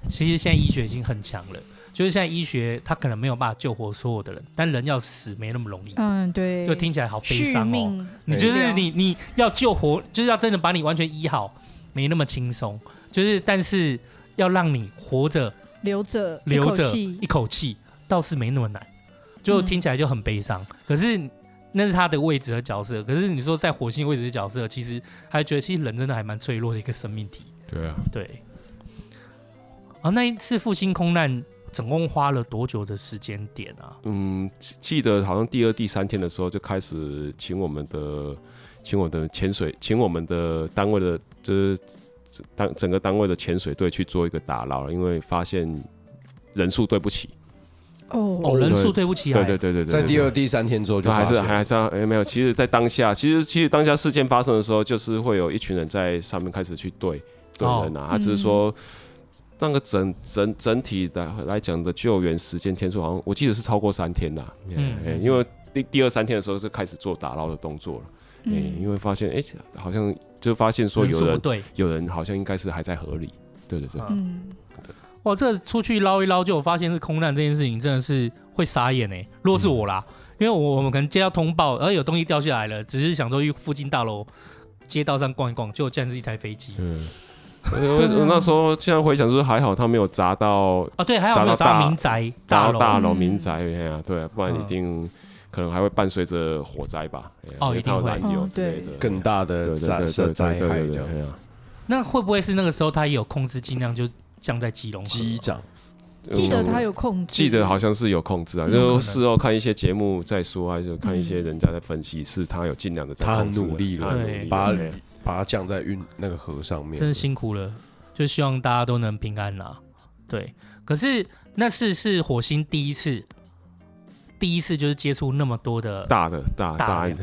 其实现在医学已经很强了，就是现在医学他可能没有办法救活所有的人，但人要死没那么容易。嗯，对，就听起来好悲伤哦。你就是你你要救活，就是要真的把你完全医好，没那么轻松，就是但是要让你活着留着留着一口气，倒是没那么难，就听起来就很悲伤。嗯、可是那是他的位置和角色，可是你说在火星位置的角色，其实还觉得其实人真的还蛮脆弱的一个生命体。对啊，对。啊，那一次复兴空难总共花了多久的时间点啊？嗯，记得好像第二、第三天的时候就开始请我们的，请我的潜水，请我们的单位的，就是当整个单位的潜水队去做一个打捞了，因为发现人数对不起。哦哦，人数对不起。对对对对对，在第二、第三天之后就还是还是没有，其实，在当下，其实其实当下事件发生的时候，就是会有一群人在上面开始去对对人啊，他只是说。嗯那个整整整体的来讲的救援时间天数，好像我记得是超过三天的。嗯，欸、因为第第二三天的时候就开始做打捞的动作了。嗯、欸，因为发现哎、欸，好像就发现说有人对，有人好像应该是还在河里。对对对。嗯。哇，这出去捞一捞，就发现是空难这件事情，真的是会傻眼哎。如果是我啦，嗯、因为我我们可能接到通报，而有东西掉下来了，只是想说去附近大楼街道上逛一逛，结果竟然是一台飞机。嗯。我那时候现在回想，就是还好他没有砸到啊，对，还好没有砸到民宅，砸到大楼民宅，哎对，不然一定可能还会伴随着火灾吧。哦，一定会有之类的更大的灾灾害这样。那会不会是那个时候他也有控制，尽量就降在基隆？机长记得他有控制，记得好像是有控制啊。就事后看一些节目再说，还是看一些人家在分析，是他有尽量的在控制，他很努力了，对，把。把它降在运那个河上面，真的辛苦了，就希望大家都能平安啦。对，可是那次是火星第一次，第一次就是接触那么多的大的大大的，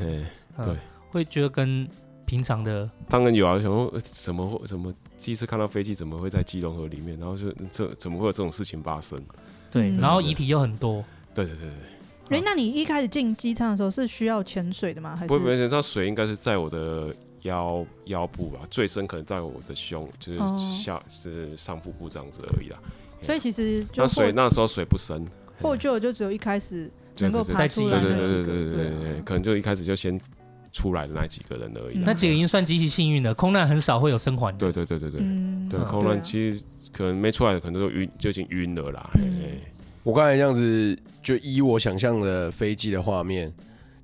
对，会觉得跟平常的当然有啊，想说怎么会怎么第一次看到飞机怎么会在基隆河里面，然后就这怎么会有这种事情发生？对，然后遗体又很多，对对对对。哎，那你一开始进机舱的时候是需要潜水的吗？还是不不不，那水应该是在我的。腰腰部吧，最深可能在我的胸，就是下、哦、是上腹部这样子而已啦。所以其实就那水那时候水不深，获救就只有一开始能够爬出来的，对对对对对对对，可能就一开始就先出来的那几个人而已。那几个已经算极其幸运的，空难很少会有生还的。对对对对对，嗯、对空难其实可能没出来的，可能都晕就已经晕了啦。嗯、嘿嘿我刚才这样子，就依我想象的飞机的画面。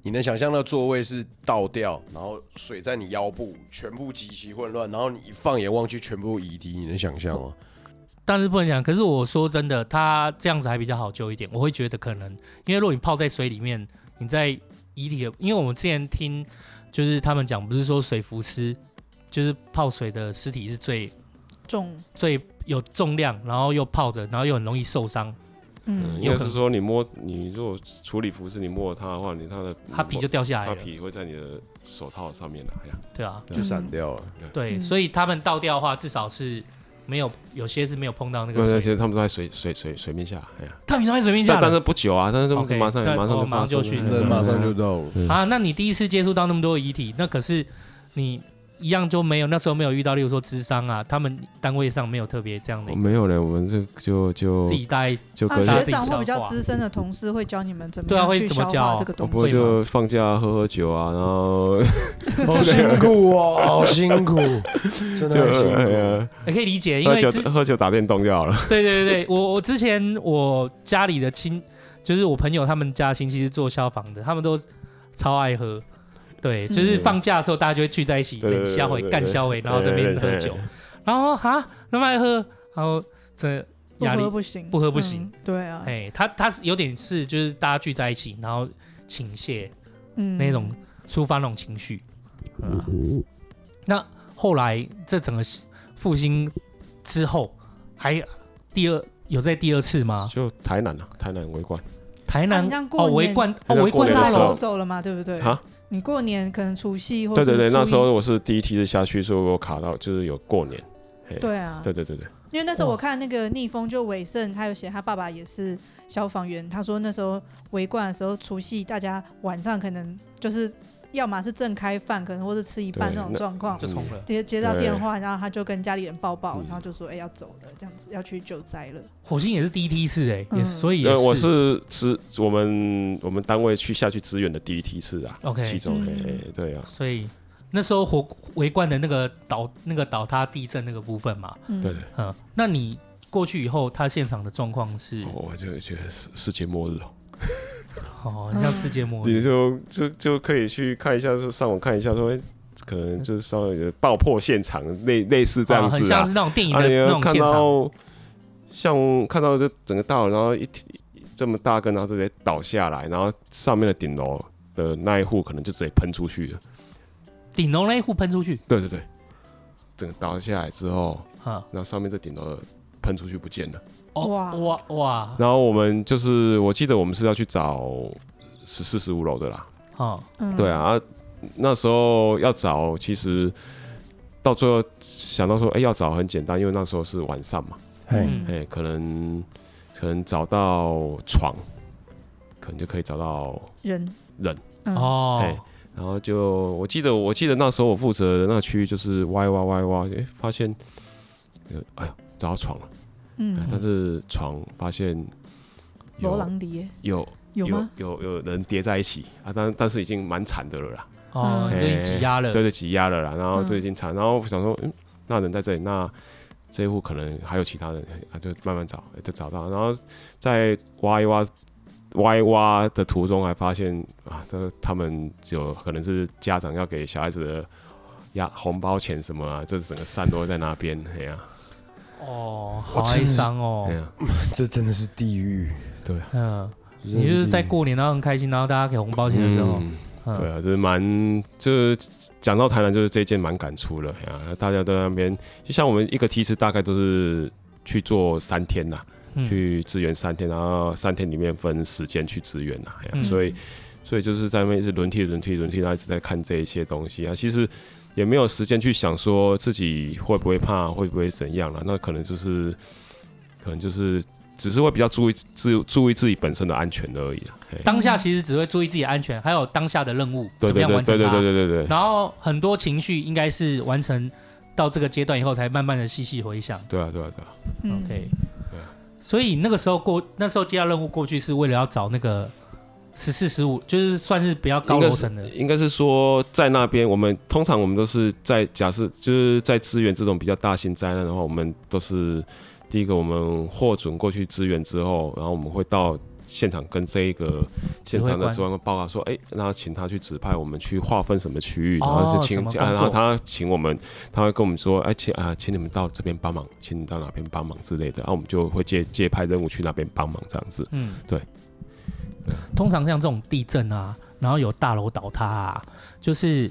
你能想象到座位是倒掉，然后水在你腰部，全部极其混乱，然后你一放眼望去，全部遗体，你能想象吗？但是不能讲。可是我说真的，他这样子还比较好救一点。我会觉得可能，因为如果你泡在水里面，你在遗体的，因为我们之前听就是他们讲，不是说水浮尸，就是泡水的尸体是最重、最有重量，然后又泡着，然后又很容易受伤。嗯，应该是说你摸你如果处理服饰，你摸它的话，你它的它皮就掉下来了，它皮会在你的手套上面的呀。对啊，就散掉了。对，所以他们倒掉的话，至少是没有有些是没有碰到那个水。其实他们都在水水水水面下，哎呀，他们都在水面下，但是不久啊，但是马上马上马上就去，马上就到了。啊，那你第一次接触到那么多遗体，那可是你。一样就没有，那时候没有遇到，例如说智商啊，他们单位上没有特别这样的。没有嘞，我们这就就自己带，就跟学长或比较资深的同事会教你们怎么对啊，会怎么教这个东西。不会就放假喝喝酒啊，然后 好辛苦哦，好辛苦，真的很辛苦。也可以理解，因为喝酒打电动就好了。对对对对，我我之前我家里的亲，就是我朋友他们家亲戚是做消防的，他们都超爱喝。对，就是放假的时候，大家就会聚在一起，冷消会干消会，然后这边喝酒，然后哈那么爱喝，然后这压力不行，不喝不行。对啊，哎，他他是有点是就是大家聚在一起，然后倾泻，嗯，那种抒发那种情绪。嗯，那后来这整个复兴之后，还第二有在第二次吗？就台南啊，台南围冠，台南哦围冠哦围冠大楼走了嘛，对不对？哈。你过年可能除夕或对对对，那时候我是第一梯子下去，所以我卡到就是有过年。对啊，对对对对。因为那时候我看那个逆风就伟盛，他有写他爸爸也是消防员，他说那时候围观的时候，除夕大家晚上可能就是。要么是正开饭，可能或是吃一半那种状况，就冲了。接接到电话，然后他就跟家里人抱抱，然后就说：“哎，要走了，这样子要去救灾了。”火星也是第一梯次哎，也所以我是支我们我们单位去下去支援的第一梯次啊。OK，其中哎对啊，所以那时候火围观的那个倒那个倒塌地震那个部分嘛，对对，嗯，那你过去以后，他现场的状况是，我就觉得世世界末日哦，哦，像世界末日，你就就就可以去看一下，就上网看一下，说可能就是稍微的爆破现场类类似这样子啊，很像是那种电影的那种现场，像看到就整个大楼，然后一这么大根，然后直接倒下来，然后上面的顶楼的那一户可能就直接喷出去了。顶楼那一户喷出去，对对对，整个倒下来之后，哈，然后上面这顶楼喷出去不见了，哇。哇哇！然后我们就是，我记得我们是要去找十四十五楼的啦，哦，对啊，那时候要找，其实到最后想到说，哎，要找很简单，因为那时候是晚上嘛，哎，可能可能找到床，可能就可以找到人。人。哦。然后就我记得，我记得那时候我负责的那个区域就是挖挖挖挖，哎，发现，哎呦，找到床了，嗯，但是床发现有狼叠，有有有有人叠在一起。啊，但但是已经蛮惨的了啦，哦，已经挤压了，对对，挤压了啦，然后就已经惨，然后我想说，嗯，那人在这里，那这一户可能还有其他人，啊，就慢慢找，就找到，然后再挖一挖。挖一挖的途中还发现啊，这他们有可能是家长要给小孩子的压红包钱什么啊，就是整个散落在那边，哎呀，哦，好哀伤哦，对啊，这真的是地狱，对，嗯，你就是在过年然后很开心，然后大家给红包钱的时候，对啊，就是蛮，就是讲到台南就是这一件蛮感触了呀，大家都在那边，就像我们一个梯次大概都是去做三天呐。去支援三天，然后三天里面分时间去支援呐、啊，所以，所以就是在那边是轮替、轮替、轮替，然后一直在看这一些东西啊。其实也没有时间去想说自己会不会怕，会不会怎样了。那可能就是，可能就是只是会比较注意自注意自己本身的安全而已啊。当下其实只会注意自己的安全，还有当下的任务怎么样完成。对对对对对对对。然后很多情绪应该是完成到这个阶段以后，才慢慢的细细回想。对啊对啊对啊。OK。所以那个时候过，那时候接到任务过去是为了要找那个十四十五，就是算是比较高楼层的。应该是说在那边，我们通常我们都是在假设就是在支援这种比较大型灾难的话，我们都是第一个我们获准过去支援之后，然后我们会到。现场跟这一个现场的指挥官报告说，哎，然后请他去指派我们去划分什么区域，然后就请，然后他请我们，他会跟我们说，哎，请啊，请你们到这边帮忙，请你到哪边帮忙之类的，然后我们就会接接派任务去那边帮忙这样子。嗯，对。通常像这种地震啊，然后有大楼倒塌啊，就是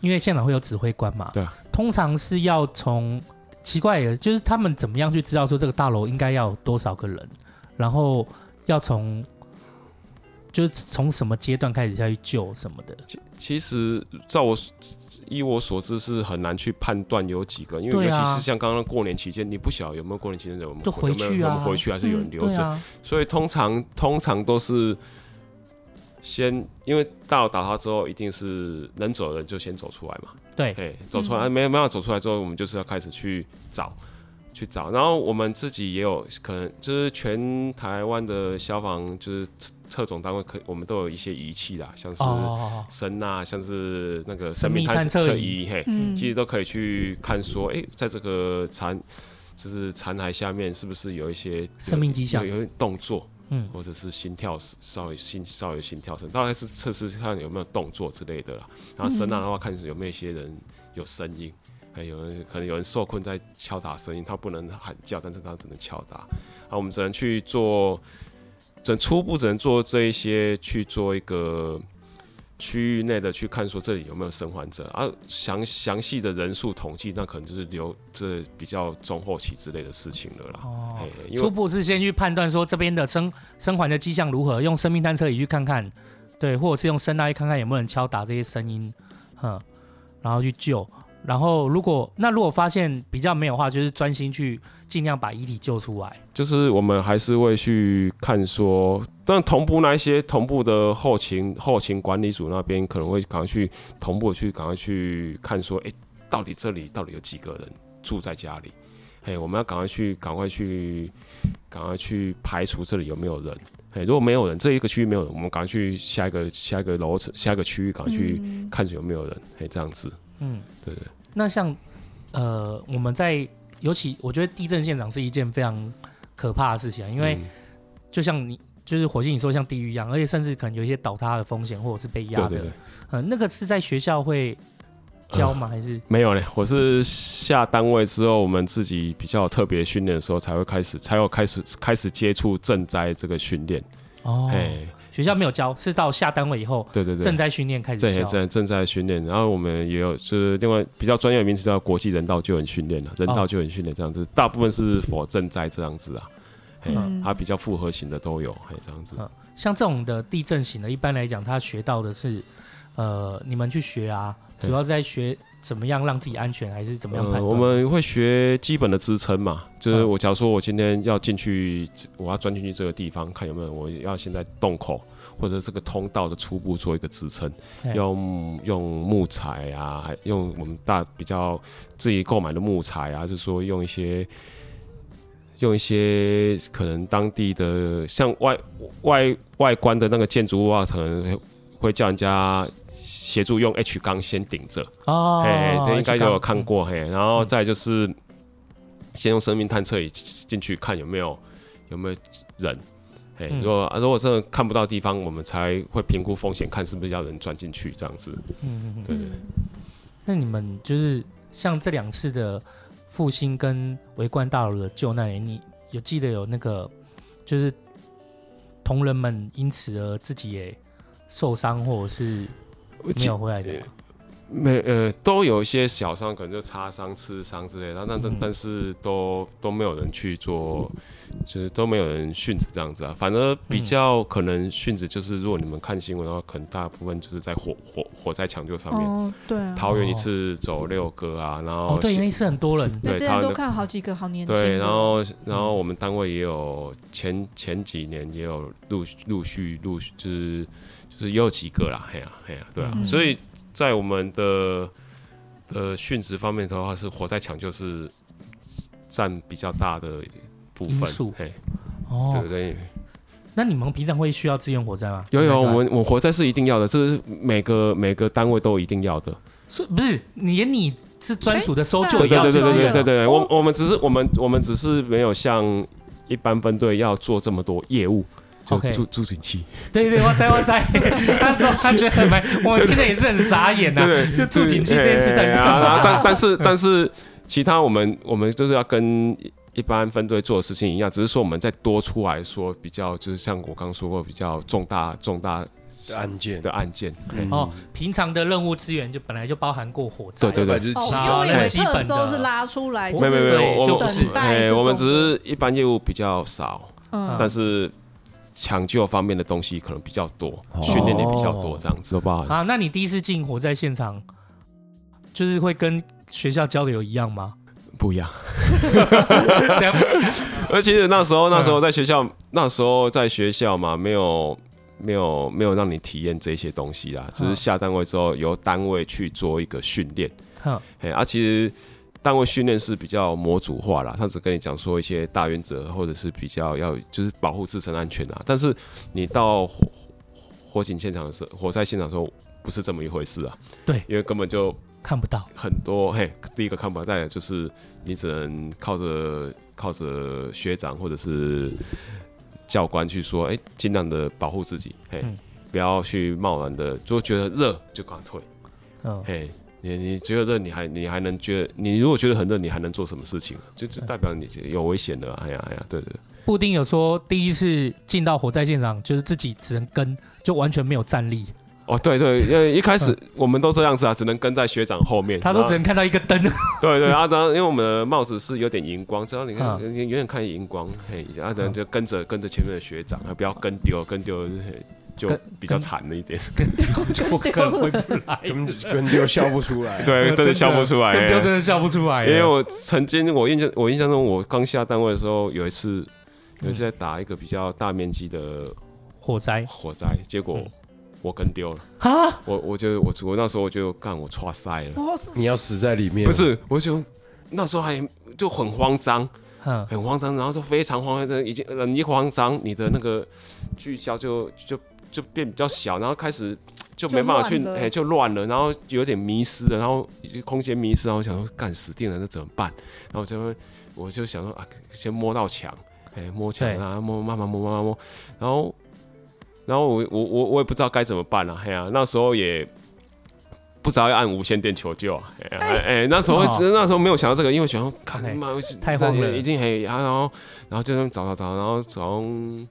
因为现场会有指挥官嘛。对。通常是要从奇怪的，就是他们怎么样去知道说这个大楼应该要有多少个人，然后。要从，就是从什么阶段开始下去救什么的？其其实，照我依我所知是很难去判断有几个，因为尤其是像刚刚过年期间，你不晓得有没有过年期间有没有就回去啊，回去还是有人留着，所以通常通常都是先，因为大楼倒塌之后，一定是能走的人就先走出来嘛。对，哎，走出来没没办法走出来之后，我们就是要开始去找。去找，然后我们自己也有可能，就是全台湾的消防就是特种单位，可我们都有一些仪器啦，像是声呐，像是那个生命探测仪，嘿，其实都可以去看说，哎，在这个残就是残骸下面是不是有一些生命迹象，有有动作，嗯，或者是心跳稍微心稍微心跳声，大概是测试看有没有动作之类的啦。然后声呐的话，看有没有一些人有声音。还有人可能有人受困在敲打声音，他不能喊叫，但是他只能敲打。啊，我们只能去做，只能初步只能做这一些，去做一个区域内的去看，说这里有没有生还者啊。详详细的人数统计，那可能就是留这比较中后期之类的事情了啦。哦，初步是先去判断说这边的生生还的迹象如何，用生命探测仪去看看，对，或者是用声呐看看有没有人敲打这些声音，哼，然后去救。然后，如果那如果发现比较没有的话，就是专心去尽量把遗体救出来。就是我们还是会去看说，但同步那一些同步的后勤后勤管理组那边可能会赶快去同步去赶快去看说，哎，到底这里到底有几个人住在家里？哎，我们要赶快去赶快去赶快去排除这里有没有人。哎，如果没有人，这一个区域没有人，我们赶快去下一个下一个楼层下一个区域赶快去看有没有人。哎，这样子。嗯，对对。那像呃，我们在尤其我觉得地震现场是一件非常可怕的事情啊，因为就像你就是火星你说像地狱一样，而且甚至可能有一些倒塌的风险或者是被压的，对对对呃，那个是在学校会教吗？还是、呃、没有嘞？我是下单位之后，我们自己比较特别训练的时候才会开始，才有开始开始接触赈灾这个训练。哦，学校没有教，是到下单位以后，对对对，正在训练开始教。賑灾训练，然后我们也有就是另外比较专业的名词叫国际人道救援训练了，人道救援训练这样子，哦、大部分是 for 賑灾这样子啊。嗯，它比较复合型的都有，嘿，这样子。嗯，像这种的地震型的，一般来讲，他学到的是，呃，你们去学啊，主要是在学怎么样让自己安全，还是怎么样判断？呃，我们会学基本的支撑嘛，就是我假如说我今天要进去，我要钻进去这个地方，看有没有我要现在洞口或者这个通道的初步做一个支撑，用用木材啊，还用我们大比较自己购买的木材啊，还是说用一些。用一些可能当地的像外外外观的那个建筑物啊，可能会叫人家协助用 H 钢先顶着哦，嘿，这应该就有看过嘿，然后再就是先用生命探测仪进去看有没有有没有人，哎，如果如果真的看不到地方，我们才会评估风险，看是不是要人钻进去这样子。嗯嗯嗯，对对。那你们就是像这两次的。复兴跟维冠大楼的救难，你有记得有那个，就是同仁们因此而自己也受伤，或者是没有回来的吗？没呃，都有一些小伤，可能就擦伤、刺伤之类的，但但但是都都没有人去做，就是都没有人殉职这样子啊。反而比较可能殉职，就是如果你们看新闻的话，可能大部分就是在火火火灾抢救上面。哦，对啊。桃园一次走六个啊，然后哦，对，那一次很多人，对，之前都看好几个好年轻。对，然后然后我们单位也有前前几年也有陆陆续陆续就是就是也有几个啦，嘿呀嘿呀，对啊，所以。在我们的呃殉职方面的话，是火灾抢救是占比较大的部分。嘿，哦，对不对？那你们平常会需要支援火灾吗？有有，我们我火灾是一定要的，这是每个每个单位都一定要的。是不是？连你是专属的搜救也要对对对对对对对。我我们只是我们我们只是没有像一般分队要做这么多业务。就助助警器，对对，我在我在，那时候他觉得很蛮，我听的也是很傻眼呐、啊。对，就助警器这件事，但是但但是但是其他我们我们就是要跟一般分队做的事情一样，只是说我们再多出来说比较，就是像我刚说过比较重大重大案件。的案件。哦，平常的任务资源就本来就包含过火灾，对对对，就是基本基本的，是拉出来，没有没有没有，就不是，哎，我们只是一般业务比较少，嗯，但是。抢救方面的东西可能比较多，训练也比较多，这样子，好不好？啊，那你第一次进火灾现场，就是会跟学校教的有一样吗？不一样。这样，而且那时候，那时候在学校，那时候在学校嘛，没有，没有，没有让你体验这些东西啦，只是下单位之后由单位去做一个训练。嗯，哎，啊，其实。单位训练是比较模组化啦，他只跟你讲说一些大原则，或者是比较要就是保护自身安全啊。但是你到火火警现场的时候，火灾现场的时候，不是这么一回事啊。对，因为根本就看不到很多。嘿，第一个看不到，再来就是你只能靠着靠着学长或者是教官去说，哎、欸，尽量的保护自己，嘿，嗯、不要去贸然的，就觉得热就赶快退。嗯，嘿。你你觉得热，你还你还能觉得？你如果觉得很热，你还能做什么事情？就就代表你有危险的。哎呀哎呀，对对。布丁有说，第一次进到火灾现场，就是自己只能跟，就完全没有站立。哦，对对，因为一开始我们都这样子啊，只能跟在学长后面。他说只能看到一个灯。对对啊，然后因为我们的帽子是有点荧光，只要你看远远看荧光，嘿，啊，等就跟着跟着前面的学长，不要跟丢跟丢。就比较惨了一点，跟丢就 可能回不来，跟跟丢笑不出来，对，真的笑不出来，跟丢真的笑不出来。因为我曾经，我印象，我印象中，我刚下单位的时候，有一次，有一次在打一个比较大面积的火灾，火灾，结果我跟丢了。啊！我我就我我那时候我就干，我剉赛了，你要死在里面，不是？我就那时候还就很慌张，很慌张，然后就非常慌张，已经人一慌张，你的那个聚焦就就。就变比较小，然后开始 就没办法去，哎，就乱了，然后有点迷失了，然后空间迷失，然后想说干死定了，那怎么办？然后就会我就想说啊，先摸到墙，哎，摸墙啊，摸慢慢摸慢慢摸，然后然后我我我我也不知道该怎么办了，哎呀，那时候也不知道要按无线电求救啊，哎哎，那时候那时候没有想到这个，因为想说看妈太慌了，已经很然后然后就那么找找找，然后从。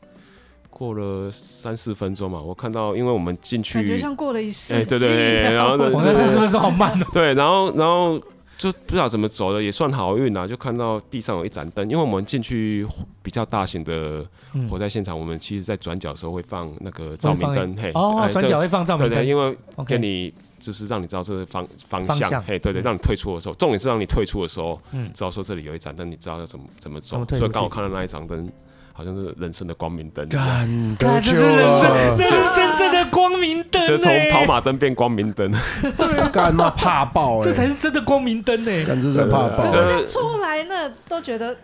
过了三四分钟嘛，我看到，因为我们进去，感觉像过了一世纪。哎，对对对，然后呢，我三四分钟好慢哦。对，然后然后就不知道怎么走的，也算好运啊，就看到地上有一盏灯，因为我们进去比较大型的火灾现场，我们其实在转角的时候会放那个照明灯，嘿，哦，转角会放照明灯，对，因为给你就是让你知道这个方方向，嘿，对对，让你退出的时候，重点是让你退出的时候，嗯，知道说这里有一盏灯，你知道要怎么怎么走，所以刚好看到那一盏灯。好像是人生的光明灯，干，这是人生，这是真正的光明灯，就从跑马灯变光明灯，干那怕爆，这才是真的光明灯呢，干这是怕爆，这出来那都觉得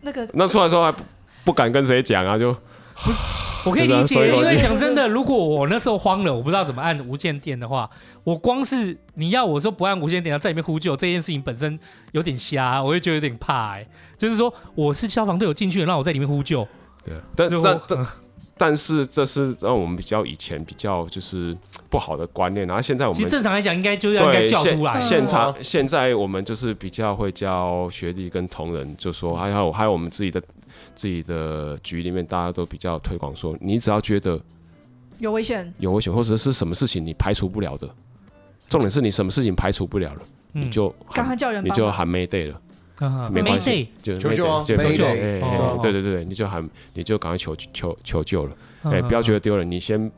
那个，那出来时候还不敢跟谁讲啊，就，我可以理解，因为讲真的，如果我那时候慌了，我不知道怎么按无线电的话，我光是你要我说不按无线电，要在里面呼救，这件事情本身有点瞎，我会觉得有点怕，哎，就是说我是消防队，友进去了，让我在里面呼救。对，但但但但是这是让我们比较以前比较就是不好的观念，然后现在我们其实正常来讲应该就要应该叫出来。现场现在我们就是比较会教学弟跟同仁，就说还有还有我们自己的自己的局里面，大家都比较推广说，你只要觉得有危险有危险，或者是什么事情你排除不了的，重点是你什么事情排除不了了，你就赶快叫人，你就喊 Mayday 了。没关系，就求救啊！求救！对对对，你就喊，你就赶快求求求救了。哎，不要觉得丢人，你先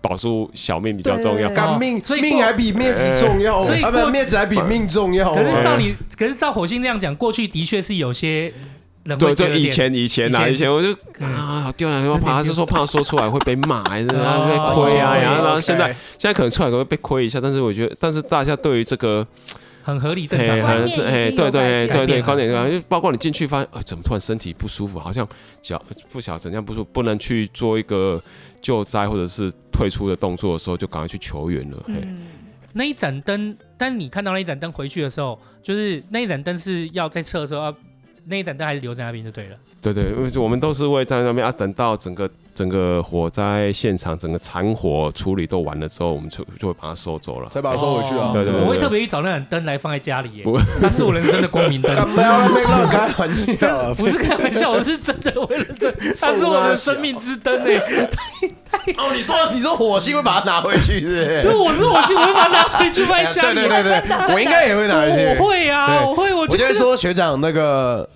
保住小命比较重要。干命，所以命还比面子重要。所以面子还比命重要。可是照你，可是照火星那样讲，过去的确是有些对对，以前以前啊，以前我就啊丢人，我怕是说怕说出来会被骂，还是 被亏啊？然后然后现在现在可能出来会被亏一下，但是我觉得，但是大家对于这个。很合理，正常。很哎，对对对对，观点就包括你进去发现，呃，怎么突然身体不舒服，好像脚不晓怎样不舒服，不能去做一个救灾或者是退出的动作的时候，就赶快去求援了。嗯，那一盏灯，但你看到那一盏灯回去的时候，就是那一盏灯是要在测的时候，要那一盏灯还是留在那边就对了。对对，因为我们都是会在那边啊，等到整个。整个火灾现场，整个残火处理都完了之后，我们就就会把它收走了，再把它收回去啊。对对，我会特别去找那盏灯来放在家里耶，它是我人生的光明灯。不要被乱开玩笑，不是开玩笑，我是真的为了这，它是我的生命之灯哎。哦，你说你说火星会把它拿回去是不是？就我是火星，我会把它拿回去放在家里。对对对对，我应该也会拿回去。我会啊，我会。我就会说学长那个。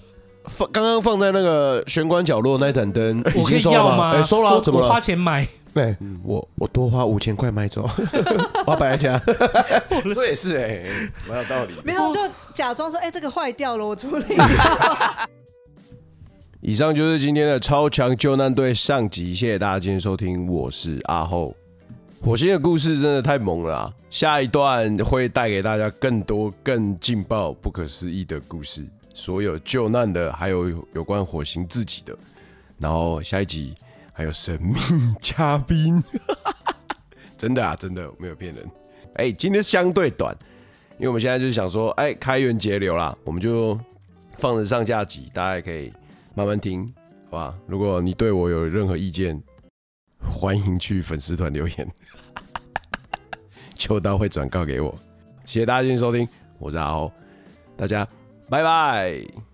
放刚刚放在那个玄关角落那盏灯，已经收了吗？哎，收了，怎么了？花钱买。对，我我多花五千块买走，我要摆在家。说也是哎，蛮有道理。没有，就假装说，哎，这个坏掉了，我处理一下。以上就是今天的超强救难队上集，谢谢大家今天收听，我是阿后。火星的故事真的太猛了，下一段会带给大家更多更劲爆、不可思议的故事。所有救难的，还有有关火星自己的，然后下一集还有神秘嘉宾，真的啊，真的没有骗人。哎，今天相对短，因为我们现在就是想说，哎，开源节流啦，我们就放着上下集，大家可以慢慢听，好吧？如果你对我有任何意见，欢迎去粉丝团留言，秋刀会转告给我。谢谢大家今天收听，我是阿欧，大家。拜拜。